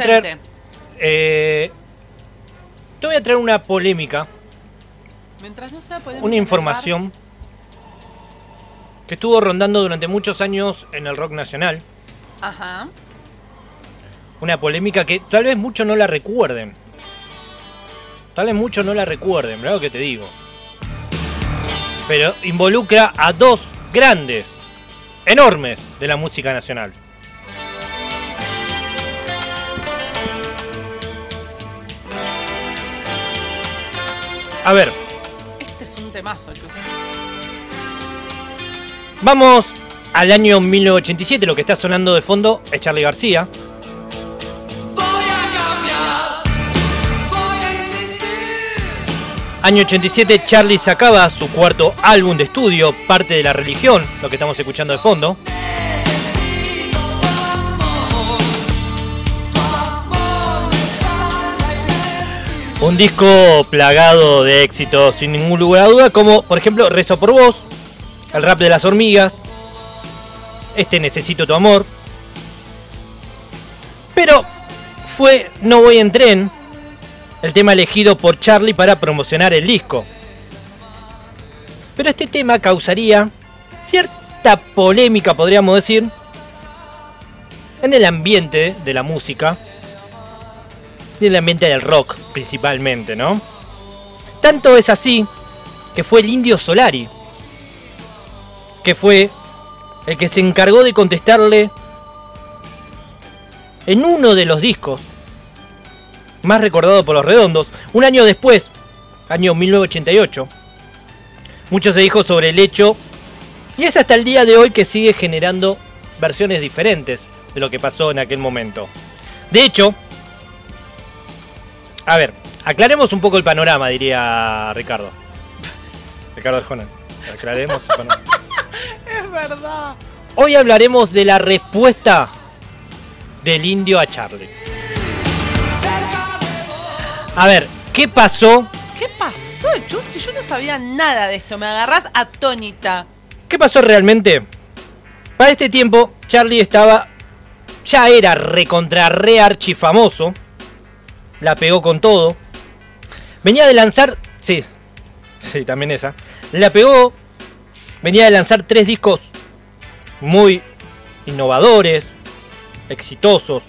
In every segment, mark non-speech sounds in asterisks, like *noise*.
a traer. Eh, te voy a traer una polémica. Mientras no sea polémica, Una información que estuvo rondando durante muchos años en el rock nacional. Ajá. Una polémica que tal vez muchos no la recuerden. Tal vez muchos no la recuerden, ¿verdad lo que te digo? Pero involucra a dos grandes, enormes de la música nacional. A ver, Este es un temazo, vamos al año 1987. Lo que está sonando de fondo es Charlie García. Año 87, Charlie sacaba su cuarto álbum de estudio, Parte de la Religión, lo que estamos escuchando de fondo. Un disco plagado de éxitos, sin ningún lugar a duda, como por ejemplo Rezo por Vos, El Rap de las Hormigas, Este Necesito Tu Amor. Pero fue No Voy en Tren, el tema elegido por Charlie para promocionar el disco. Pero este tema causaría cierta polémica, podríamos decir, en el ambiente de la música y en el ambiente del rock principalmente, ¿no? Tanto es así que fue el Indio Solari, que fue el que se encargó de contestarle en uno de los discos más recordado por los redondos, un año después, año 1988. Mucho se dijo sobre el hecho, y es hasta el día de hoy que sigue generando versiones diferentes de lo que pasó en aquel momento. De hecho, a ver, aclaremos un poco el panorama, diría Ricardo. Ricardo Arjona. Aclaremos el panorama. *laughs* Es verdad. Hoy hablaremos de la respuesta del indio a Charlie. A ver, ¿qué pasó? ¿Qué pasó, Chusti? Yo no sabía nada de esto. Me agarrás atónita. ¿Qué pasó realmente? Para este tiempo, Charlie estaba. Ya era recontra re archi famoso. La pegó con todo. Venía de lanzar. Sí. Sí, también esa. La pegó. Venía de lanzar tres discos muy innovadores, exitosos.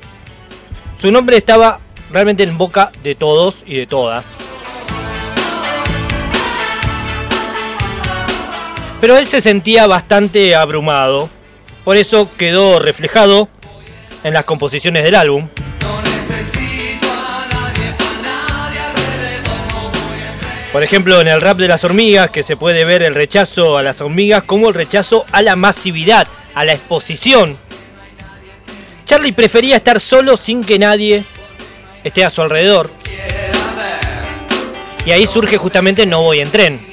Su nombre estaba realmente en boca de todos y de todas. Pero él se sentía bastante abrumado, por eso quedó reflejado en las composiciones del álbum. Por ejemplo, en el rap de las hormigas, que se puede ver el rechazo a las hormigas como el rechazo a la masividad, a la exposición. Charlie prefería estar solo sin que nadie esté a su alrededor. Y ahí surge justamente No voy en tren.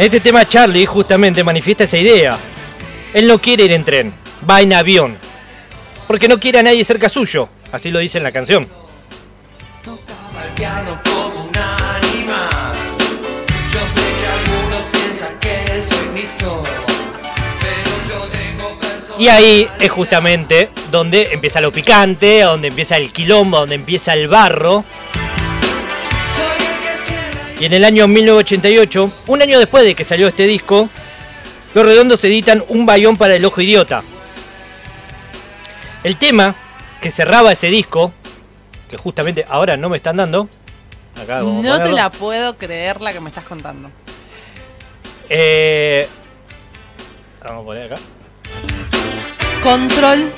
En este tema Charlie justamente manifiesta esa idea. Él no quiere ir en tren, va en avión. Porque no quiere a nadie cerca suyo. Así lo dice en la canción. Tocaba el piano como un animal. Yo sé que algunos piensan que soy mixto, pero yo tengo personalidad. Y ahí es justamente donde empieza lo picante, donde empieza el quilombo, donde empieza el barro. Y en el año 1988, un año después de que salió este disco, Los Redondos editan Un Bayón para el Ojo Idiota. El tema que cerraba ese disco, que justamente ahora no me están dando. Acá No te la puedo creer la que me estás contando. Eh, vamos a poner acá. Control.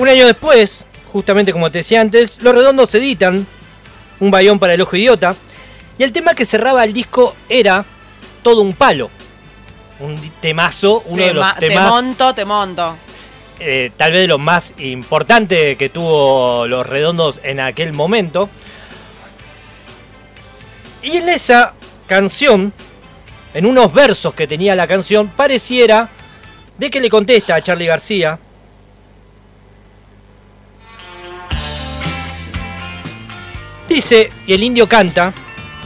Un año después, justamente como te decía antes, Los Redondos editan Un Bayón para el Ojo Idiota. Y el tema que cerraba el disco era Todo un Palo. Un temazo, uno de los te temas monto, te monto. eh, tal vez de los más importantes que tuvo Los Redondos en aquel momento. Y en esa canción, en unos versos que tenía la canción, pareciera de que le contesta a Charlie García. Dice, y el indio canta,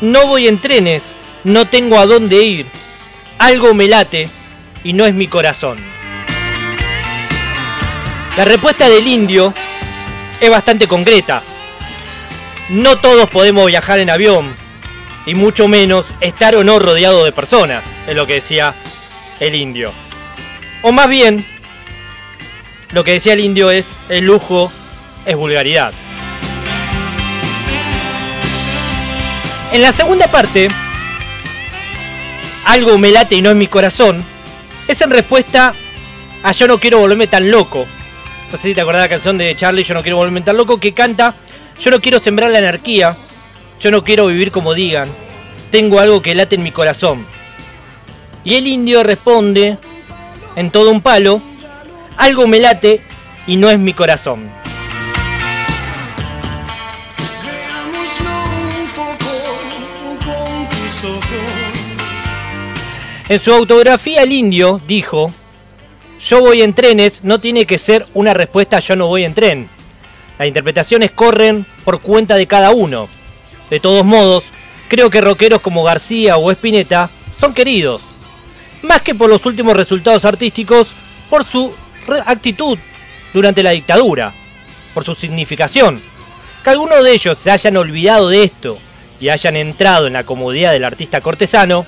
no voy en trenes, no tengo a dónde ir, algo me late y no es mi corazón. La respuesta del indio es bastante concreta. No todos podemos viajar en avión, y mucho menos estar o no rodeado de personas, es lo que decía el indio. O más bien, lo que decía el indio es, el lujo es vulgaridad. En la segunda parte, algo me late y no es mi corazón, es en respuesta a Yo no quiero volverme tan loco. No sé si te acordás de la canción de Charlie, Yo no quiero volverme tan loco, que canta Yo no quiero sembrar la anarquía, yo no quiero vivir como digan, tengo algo que late en mi corazón. Y el indio responde, en todo un palo, algo me late y no es mi corazón. En su autografía el indio dijo, yo voy en trenes no tiene que ser una respuesta yo no voy en tren. Las interpretaciones corren por cuenta de cada uno. De todos modos, creo que rockeros como García o Spinetta son queridos. Más que por los últimos resultados artísticos, por su actitud durante la dictadura, por su significación. Que algunos de ellos se hayan olvidado de esto y hayan entrado en la comodidad del artista cortesano,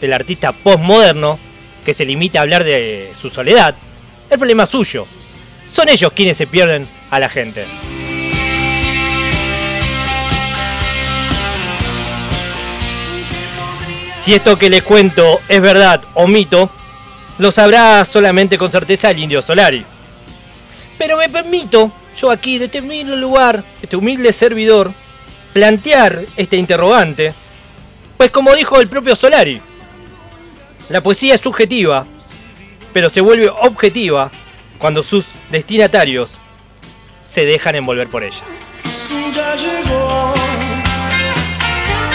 del artista postmoderno que se limita a hablar de su soledad, el problema es suyo. Son ellos quienes se pierden a la gente. Si esto que les cuento es verdad o mito, lo sabrá solamente con certeza el indio Solari. Pero me permito, yo aquí, de este humilde lugar, este humilde servidor, plantear este interrogante, pues como dijo el propio Solari, la poesía es subjetiva, pero se vuelve objetiva cuando sus destinatarios se dejan envolver por ella.